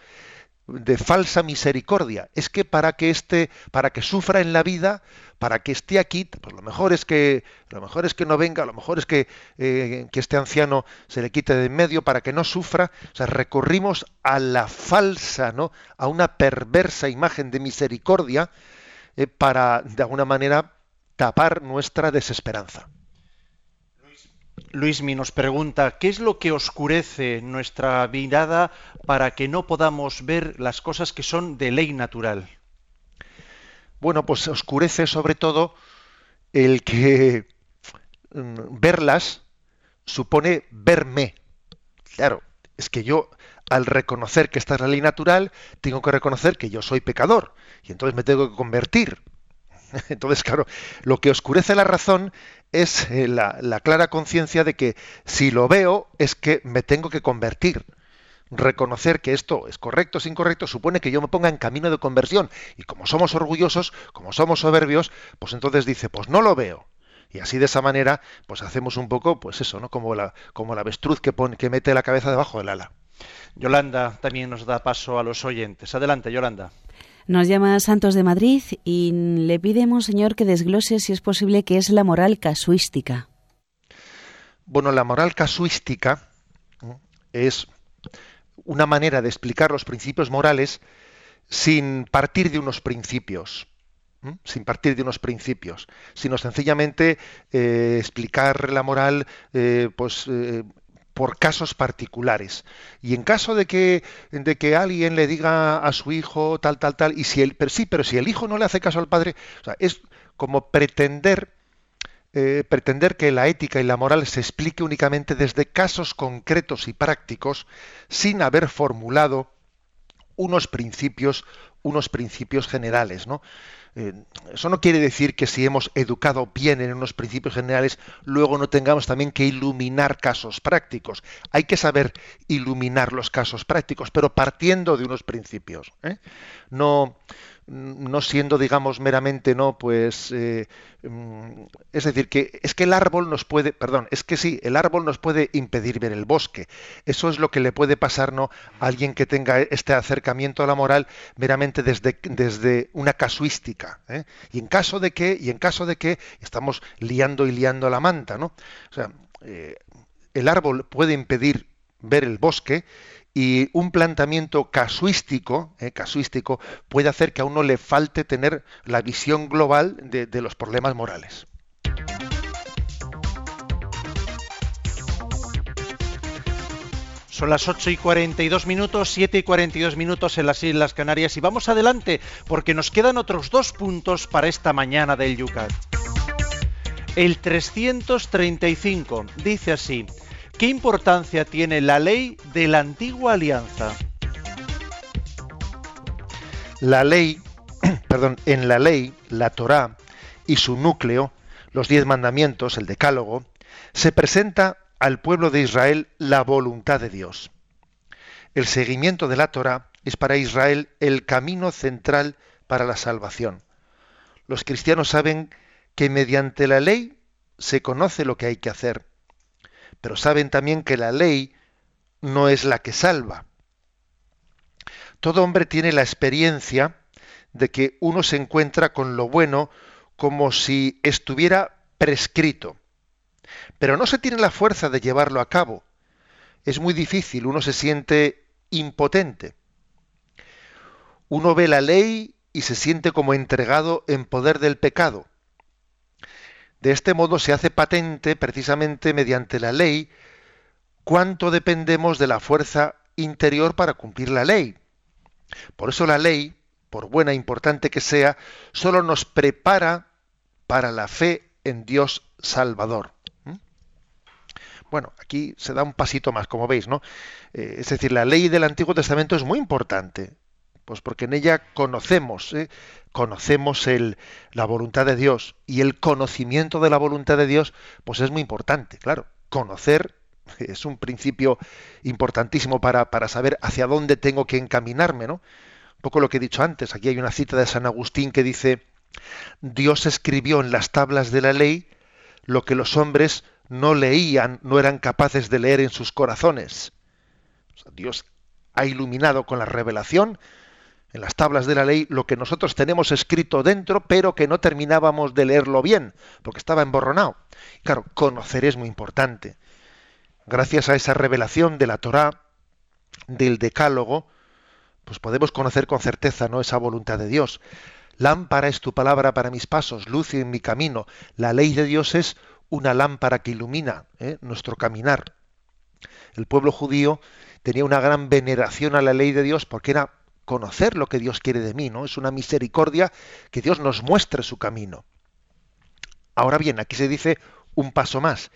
de falsa misericordia. Es que para que esté, para que sufra en la vida, para que esté aquí, pues lo mejor es que, lo mejor es que no venga, lo mejor es que, eh, que este anciano se le quite de en medio para que no sufra. O sea, recurrimos a la falsa, ¿no? A una perversa imagen de misericordia eh, para, de alguna manera, tapar nuestra desesperanza. Luismi nos pregunta, ¿qué es lo que oscurece nuestra mirada para que no podamos ver las cosas que son de ley natural? Bueno, pues oscurece sobre todo el que mm, verlas supone verme. Claro, es que yo al reconocer que esta es la ley natural, tengo que reconocer que yo soy pecador y entonces me tengo que convertir. [laughs] Entonces, claro, lo que oscurece la razón es eh, la, la clara conciencia de que si lo veo es que me tengo que convertir. Reconocer que esto es correcto es incorrecto supone que yo me ponga en camino de conversión. Y como somos orgullosos, como somos soberbios, pues entonces dice, pues no lo veo. Y así de esa manera, pues hacemos un poco, pues eso, ¿no? Como la, como la avestruz que, pone, que mete la cabeza debajo del ala. Yolanda también nos da paso a los oyentes. Adelante, Yolanda. Nos llama Santos de Madrid y le pide, Monseñor, que desglose, si es posible, qué es la moral casuística. Bueno, la moral casuística es una manera de explicar los principios morales sin partir de unos principios, sin partir de unos principios, sino sencillamente eh, explicar la moral eh, pues, eh, por casos particulares. Y en caso de que, de que alguien le diga a su hijo tal, tal, tal, y si el, pero sí, pero si el hijo no le hace caso al padre, es como pretender eh, pretender que la ética y la moral se explique únicamente desde casos concretos y prácticos sin haber formulado unos principios, unos principios generales, ¿no? Eh, eso no quiere decir que si hemos educado bien en unos principios generales, luego no tengamos también que iluminar casos prácticos. Hay que saber iluminar los casos prácticos, pero partiendo de unos principios. ¿eh? No, no siendo, digamos, meramente, no, pues, eh, mm, es decir, que es que el árbol nos puede, perdón, es que sí, el árbol nos puede impedir ver el bosque. Eso es lo que le puede pasar, ¿no? A alguien que tenga este acercamiento a la moral meramente desde, desde una casuística. ¿eh? Y en caso de que, y en caso de que estamos liando y liando la manta, ¿no? O sea, eh, el árbol puede impedir ver el bosque y un planteamiento casuístico, eh, casuístico puede hacer que a uno le falte tener la visión global de, los problemas morales. Son las 8 y 42 minutos, 7 y 42 minutos en las Islas Canarias y vamos adelante porque nos quedan otros dos puntos para esta mañana del Yucat. El 335 dice así, ¿Qué importancia tiene la ley de la antigua alianza? La ley, [clears throat] perdón, en la ley, la Torá y su núcleo, los diez mandamientos, el decálogo, se presenta al pueblo de Israel la voluntad de Dios. El seguimiento de la Torá es para Israel el camino central para la salvación. Los cristianos saben que mediante la ley se conoce lo que hay que hacer pero saben también que la ley no es la que salva. Todo hombre tiene la experiencia de que uno se encuentra con lo bueno como si estuviera prescrito, pero no se tiene la fuerza de llevarlo a cabo. Es muy difícil, uno se siente impotente. Uno ve la ley y se siente como entregado en poder del pecado. De este modo se hace patente, precisamente mediante la ley, cuánto dependemos de la fuerza interior para cumplir la ley. Por eso la ley, por buena e importante que sea, solo nos prepara para la fe en Dios Salvador. ¿Mm? Bueno, aquí se da un pasito más, como veis, ¿no? Eh, es decir, la ley del Antiguo Testamento es muy importante, pues porque en ella conocemos ¿eh? conocemos el, la voluntad de Dios y el conocimiento de la voluntad de Dios, pues es muy importante, claro. Conocer [laughs] es un principio importantísimo para, para saber hacia dónde tengo que encaminarme, ¿no? Un poco lo que he dicho antes, aquí hay una cita de San Agustín que dice, Dios escribió en las tablas de la ley lo que los hombres no leían, no eran capaces de leer en sus corazones. Dios ha iluminado con la revelación en las tablas de la ley lo que nosotros tenemos escrito dentro, pero que no terminábamos de leerlo bien, porque estaba emborronado. Claro, conocer es muy importante. Gracias a esa revelación de la Torá, del Decálogo, pues podemos conocer con certeza no esa voluntad de Dios. Lámpara es tu palabra para mis pasos, luz en mi camino. La ley de Dios es una lámpara que ilumina ¿eh? nuestro caminar. El pueblo judío tenía una gran veneración a la ley de Dios porque era conocer lo que Dios quiere de mí, ¿no? Es una misericordia que Dios nos muestre su camino. Ahora bien, aquí se dice un paso más.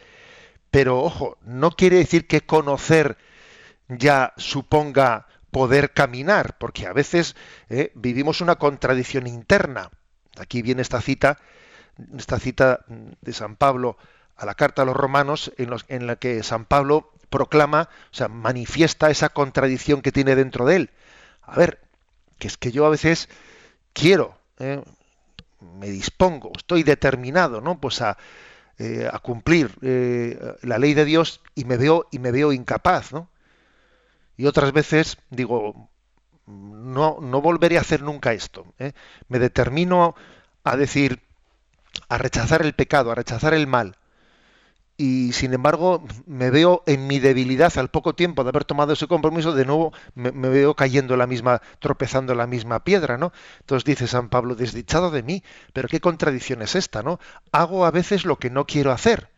Pero ojo, no quiere decir que conocer ya suponga poder caminar, porque a veces eh, vivimos una contradicción interna. Aquí viene esta cita, esta cita de San Pablo a la carta a los romanos, en, en la que San Pablo proclama, o sea, manifiesta esa contradicción que tiene dentro de él. A ver, que es que yo a veces quiero, ¿eh? me dispongo, estoy determinado, ¿no? Pues a, eh, cumplir eh, la ley de Dios y me veo y me veo incapaz, ¿no? Y otras veces digo, no, no volveré a hacer nunca esto. Me determino a decir, a rechazar el pecado, a rechazar el mal. Y sin embargo me veo en mi debilidad al poco tiempo de haber tomado ese compromiso, de nuevo me, veo cayendo la misma, tropezando la misma piedra, ¿no? Entonces dice San Pablo, desdichado de mí, pero qué contradicción es esta, ¿no? Hago a veces lo que no quiero hacer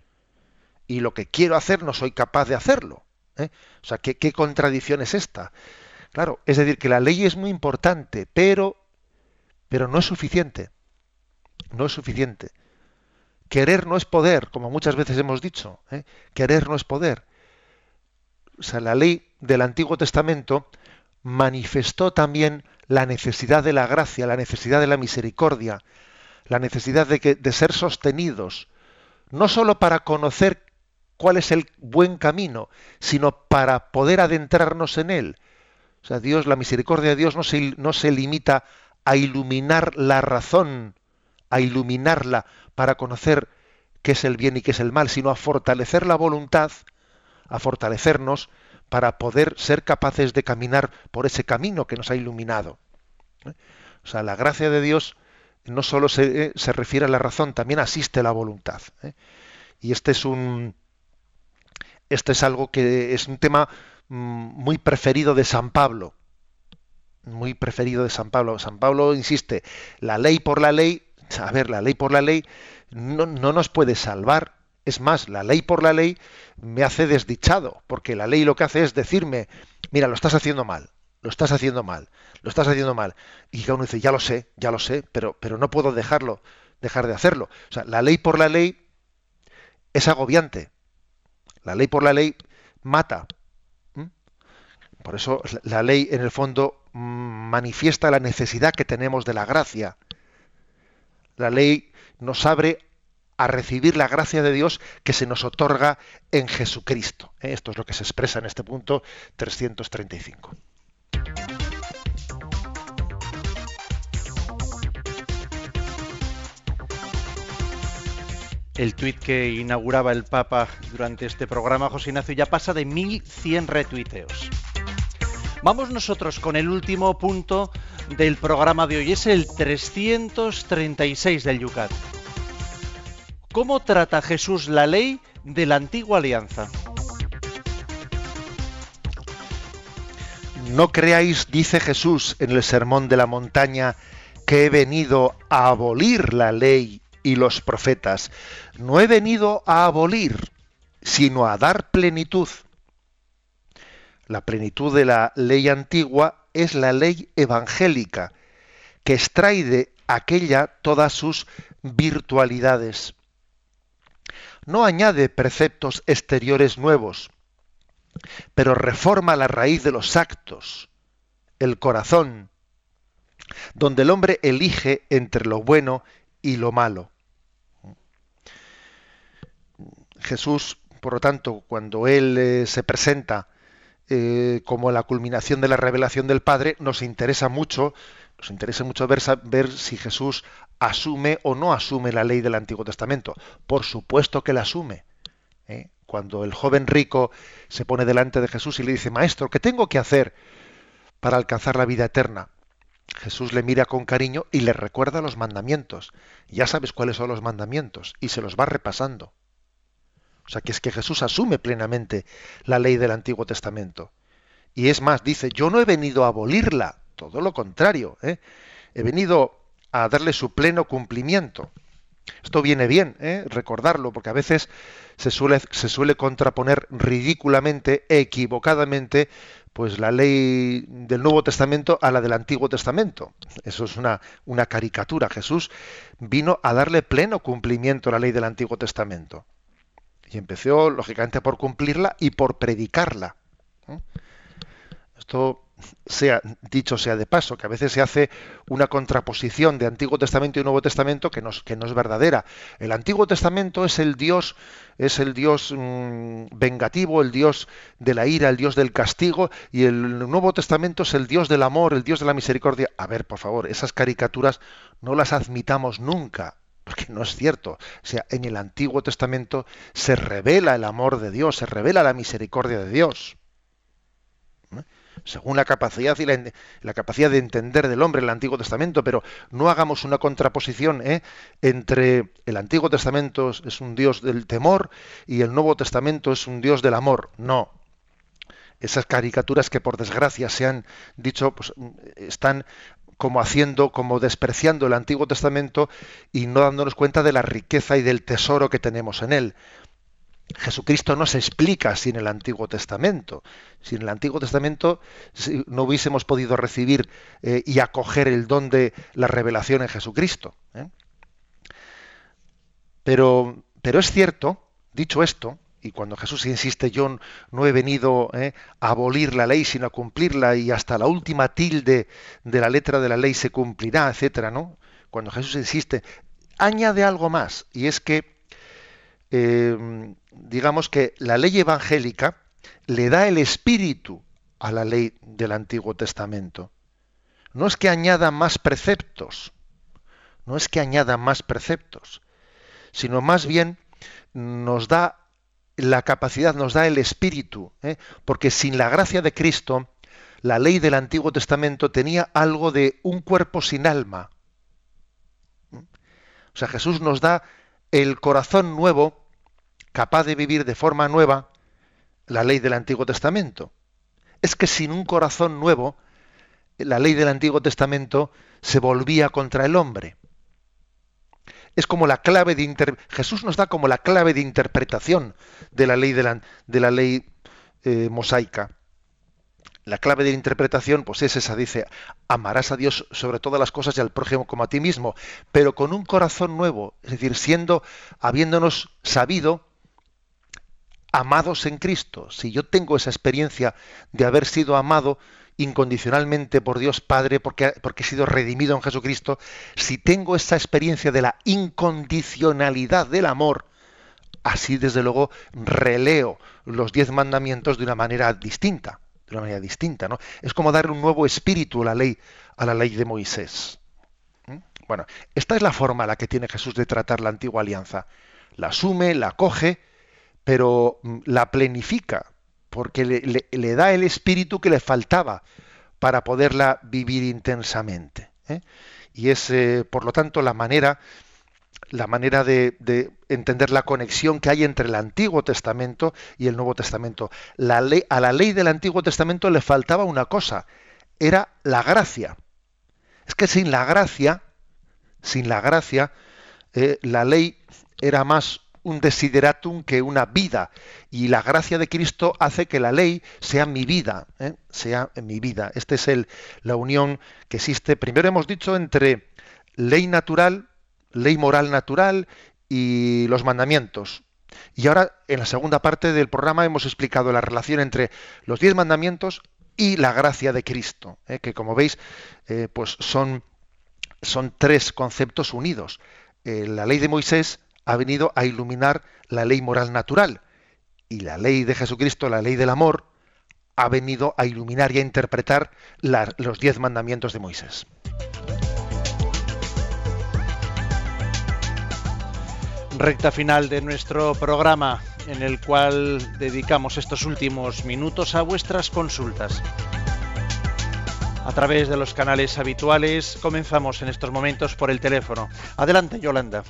y lo que quiero hacer no soy capaz de hacerlo. ¿eh? O sea, ¿qué, ¿qué contradicción es esta? Claro, es decir, que la ley es muy importante, pero, pero no es suficiente. No es suficiente. Querer no es poder, como muchas veces hemos dicho. ¿eh? Querer no es poder. O sea, la ley del Antiguo Testamento manifestó también la necesidad de la gracia, la necesidad de la misericordia, la necesidad de, que, de ser sostenidos, no sólo para conocer cuál es el buen camino, sino para poder adentrarnos en él. O sea, Dios, la misericordia de Dios no se, no se limita a iluminar la razón, a iluminarla para conocer qué es el bien y qué es el mal, sino a fortalecer la voluntad, a fortalecernos para poder ser capaces de caminar por ese camino que nos ha iluminado. ¿Eh? O sea, la gracia de Dios no solo se, eh, se refiere a la razón, también asiste a la voluntad. ¿eh? Y este es un este es algo que es un tema mm, muy preferido de San Pablo. Muy preferido de San Pablo. San Pablo insiste, la ley por la ley a ver, la ley por la ley no, nos puede salvar. Es más, la ley por la ley me hace desdichado, porque la ley lo que hace es decirme, mira, lo estás haciendo mal, lo estás haciendo mal, lo estás haciendo mal. Y uno dice, ya lo sé, ya lo sé, pero, no puedo dejarlo, dejar de hacerlo. O sea, la ley por la ley es agobiante. La ley por la ley mata. Por eso la ley, en el fondo, mm, manifiesta la necesidad que tenemos de la gracia. La ley nos abre a recibir la gracia de Dios que se nos otorga en Jesucristo. ¿eh? Esto es lo que se expresa en este punto 335. El tuit que inauguraba el Papa durante este programa, José Ignacio, ya pasa de 1.100 retuiteos. Vamos nosotros con el último punto del programa de hoy. Es el 336 del Yucat. ¿Cómo trata Jesús la ley de la antigua alianza? No creáis, dice Jesús en el Sermón de la Montaña, que he venido a abolir la ley y los profetas. No he venido a abolir, sino a dar plenitud. La plenitud de la ley antigua es la ley evangélica, que extrae de aquella todas sus virtualidades. No añade preceptos exteriores nuevos, pero reforma la raíz de los actos, el corazón, donde el hombre elige entre lo bueno y lo malo. Jesús, por lo tanto, cuando Él eh, se presenta eh, como la culminación de la revelación del Padre, nos interesa mucho, nos interesa mucho ver, si Jesús asume o no asume la ley del Antiguo Testamento. Por supuesto que la asume. ¿eh? Cuando el joven rico se pone delante de Jesús y le dice, Maestro, ¿qué tengo que hacer para alcanzar la vida eterna? Jesús le mira con cariño y le recuerda los mandamientos. Ya sabes cuáles son los mandamientos y se los va repasando. O sea, que es que Jesús asume plenamente la ley del Antiguo Testamento. Y es más, dice, yo no he venido a abolirla, todo lo contrario, ¿eh? he venido a darle su pleno cumplimiento. Esto viene bien, ¿eh? recordarlo, porque a veces se suele, se suele contraponer ridículamente, equivocadamente, pues la ley del Nuevo Testamento a la del Antiguo Testamento. Eso es una, una caricatura. Jesús vino a darle pleno cumplimiento a la ley del Antiguo Testamento. Y empezó, lógicamente, por cumplirla y por predicarla. Esto sea dicho sea de paso, que a veces se hace una contraposición de Antiguo Testamento y Nuevo Testamento que no, que no es verdadera. El Antiguo Testamento es el Dios, es el Dios mm, vengativo, el Dios de la ira, el Dios del castigo, y el Nuevo Testamento es el Dios del amor, el Dios de la misericordia. A ver, por favor, esas caricaturas no las admitamos nunca porque no es cierto. O sea, en el Antiguo Testamento se revela el amor de Dios, se revela la misericordia de Dios. ¿Eh? según la capacidad y la, capacidad de entender del hombre el Antiguo Testamento, pero no hagamos una contraposición ¿eh? entre el Antiguo Testamento es un Dios del temor y el Nuevo Testamento es un Dios del amor. No. Esas caricaturas que por desgracia se han dicho, pues, están como haciendo, como despreciando el Antiguo Testamento y no dándonos cuenta de la riqueza y del tesoro que tenemos en él. Jesucristo no se explica sin el Antiguo Testamento. Sin el Antiguo Testamento no hubiésemos podido recibir eh, y acoger el don de la revelación en Jesucristo. ¿eh? Pero, pero es cierto, dicho esto, y cuando Jesús insiste, yo no he venido ¿eh? a abolir la ley, sino a cumplirla, y hasta la última tilde de la letra de la ley se cumplirá, etcétera, ¿no? Cuando Jesús insiste, añade algo más, y es que digamos que la ley evangélica le da el espíritu a la ley del Antiguo Testamento. No es que añada más preceptos, no es que añada más preceptos, sino más bien nos da la capacidad, nos da el espíritu, ¿eh? porque sin la gracia de Cristo, la ley del Antiguo Testamento tenía algo de un cuerpo sin alma. ¿Mm? O sea, Jesús nos da el corazón nuevo capaz de vivir de forma nueva la ley del Antiguo Testamento. Es que sin un corazón nuevo, la ley del Antiguo Testamento se volvía contra el hombre. Es como la clave de Jesús nos da como la clave de interpretación de la ley de la, ley eh, mosaica. La clave de interpretación, pues es esa, dice, amarás a Dios sobre todas las cosas y al prójimo como a ti mismo, pero con un corazón nuevo, es decir, siendo, habiéndonos sabido amados en Cristo, si yo tengo esa experiencia de haber sido amado incondicionalmente por Dios Padre, porque, porque he sido redimido en Jesucristo, si tengo esa experiencia de la incondicionalidad del amor, así desde luego releo los diez mandamientos de una manera distinta, de una manera distinta, ¿no? Es como darle un nuevo espíritu a la ley, a la ley de Moisés. ¿Mm? Bueno, esta es la forma a la que tiene Jesús de tratar la antigua alianza. La asume, la coge, pero mm, la plenifica, porque le, da el espíritu que le faltaba para poderla vivir intensamente. ¿eh? Y es, eh, por lo tanto, la manera, la manera de, entender la conexión que hay entre el Antiguo Testamento y el Nuevo Testamento. La ley, a la ley del Antiguo Testamento le faltaba una cosa, era la gracia. Es que sin la gracia, sin la gracia, eh, la ley era más un desideratum que una vida. Y la gracia de Cristo hace que la ley sea mi vida, ¿eh? sea mi vida. Esta es el, la unión que existe, primero hemos dicho, entre ley natural, ley moral natural y los mandamientos. Y ahora, en la segunda parte del programa, hemos explicado la relación entre los diez mandamientos y la gracia de Cristo, ¿eh? que como veis, eh, pues son, son tres conceptos unidos. la ley de Moisés, ha venido a iluminar la ley moral natural. Y la ley de Jesucristo, la ley del amor, ha venido a iluminar y a interpretar los diez mandamientos de Moisés. Recta final de nuestro programa en el cual dedicamos estos últimos minutos a vuestras consultas. A través de los canales habituales comenzamos en estos momentos por el teléfono. Adelante, Yolanda.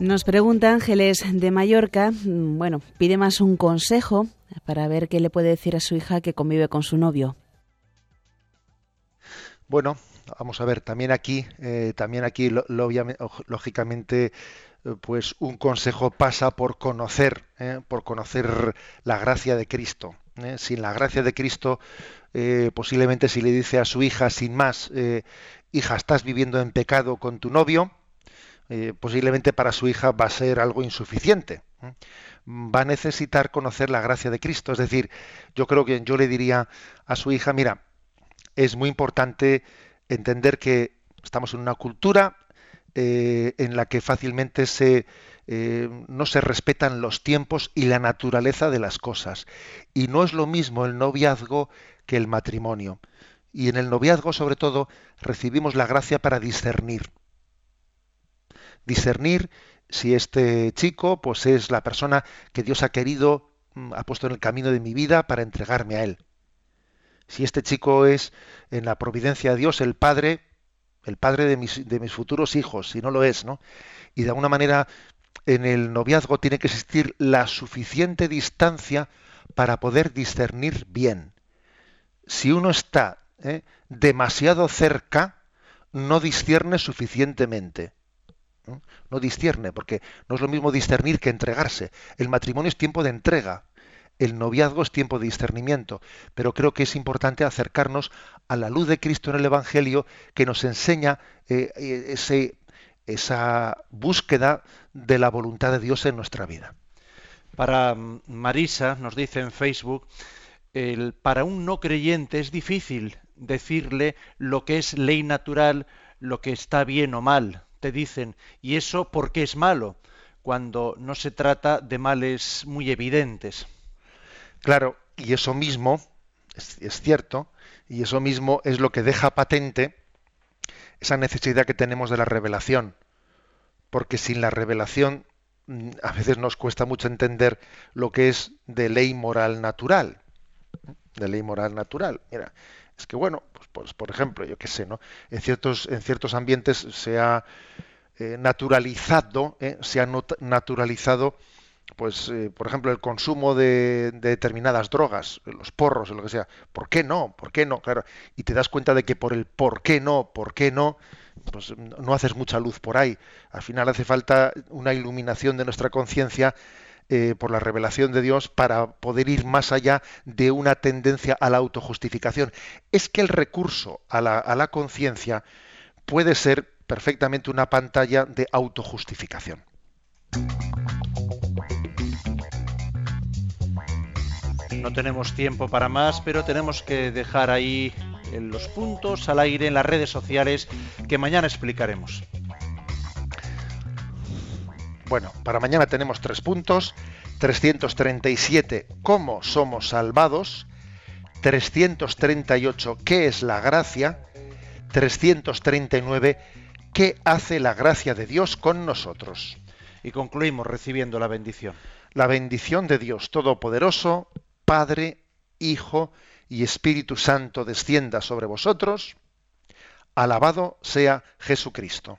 Nos pregunta Ángeles de Mallorca, mm, bueno, pide más un consejo para ver qué le puede decir a su hija que convive con su novio. Bueno, vamos a ver, también aquí, eh, también aquí, lógicamente, eh, pues un consejo pasa por conocer, eh, por conocer la gracia de Cristo. Sin la gracia de Cristo, posiblemente si le dice a su hija sin más, hija, estás viviendo en pecado con tu novio, eh, posiblemente para su hija va a ser algo insuficiente. Va a necesitar conocer la gracia de Cristo. Es decir, yo creo que yo le diría a su hija, mira, es muy importante entender que estamos en una cultura eh, en la que fácilmente se, eh, no se respetan los tiempos y la naturaleza de las cosas. Y no es lo mismo el noviazgo que el matrimonio. Y en el noviazgo, sobre todo, recibimos la gracia para discernir discernir si este chico pues es la persona que Dios ha querido mm, ha puesto en el camino de mi vida para entregarme a Él. Si este chico es en la providencia de Dios el padre, el padre de mis, de mis futuros hijos, si no lo es, ¿no? Y de alguna manera en el noviazgo tiene que existir la suficiente distancia para poder discernir bien. Si uno está ¿eh? demasiado cerca, no discierne suficientemente. ¿No? discierne, porque no es lo mismo discernir que entregarse. El matrimonio es tiempo de entrega, el noviazgo es tiempo de discernimiento, pero creo que es importante acercarnos a la luz de Cristo en el Evangelio que nos enseña eh, eh, esa búsqueda de la voluntad de Dios en nuestra vida. Para Marisa, nos dice en Facebook, el, para un no creyente es difícil decirle lo que es ley natural, lo que está bien o mal. Te dicen, ¿y eso por qué es malo? Cuando no se trata de males muy evidentes. Claro, y eso mismo es, es cierto, y eso mismo es lo que deja patente esa necesidad que tenemos de la revelación. Porque sin la revelación mm, a veces nos cuesta mucho entender lo que es de ley moral natural. De ley moral natural. Mira, es que bueno, pues, por ejemplo, yo qué sé, ¿no? En ciertos, en ciertos ambientes se ha eh, naturalizado, ¿eh? se ha naturalizado pues eh, por ejemplo el consumo de, determinadas drogas, los porros o lo que sea, ¿por qué no? ¿Por qué no? Claro, y te das cuenta de que por el por qué no, por qué no, pues no haces mucha luz por ahí. Al final hace falta una iluminación de nuestra conciencia eh, por la revelación de Dios para poder ir más allá de una tendencia a la autojustificación. Es que el recurso a la, a la conciencia puede ser perfectamente una pantalla de autojustificación. No tenemos tiempo para más, pero tenemos que dejar ahí los puntos al aire en las redes sociales que mañana explicaremos. Bueno, para mañana tenemos tres puntos. 337, ¿cómo somos salvados? 338, ¿qué es la gracia? 339, ¿qué hace la gracia de Dios con nosotros? Y concluimos recibiendo la bendición. La bendición de Dios Todopoderoso, Padre, Hijo y Espíritu Santo descienda sobre vosotros. Alabado sea Jesucristo.